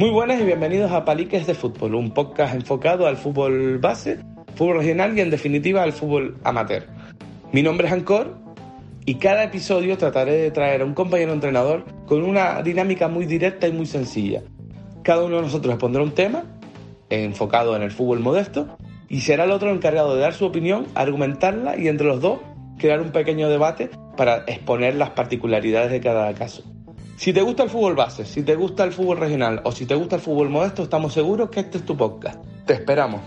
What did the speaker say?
Muy buenas y bienvenidos a Paliques de Fútbol, un podcast enfocado al fútbol base, fútbol regional y en definitiva al fútbol amateur. Mi nombre es Ancor y cada episodio trataré de traer a un compañero entrenador con una dinámica muy directa y muy sencilla. Cada uno de nosotros pondrá un tema enfocado en el fútbol modesto y será el otro encargado de dar su opinión, argumentarla y entre los dos crear un pequeño debate para exponer las particularidades de cada caso. Si te gusta el fútbol base, si te gusta el fútbol regional o si te gusta el fútbol modesto, estamos seguros que este es tu podcast. Te esperamos.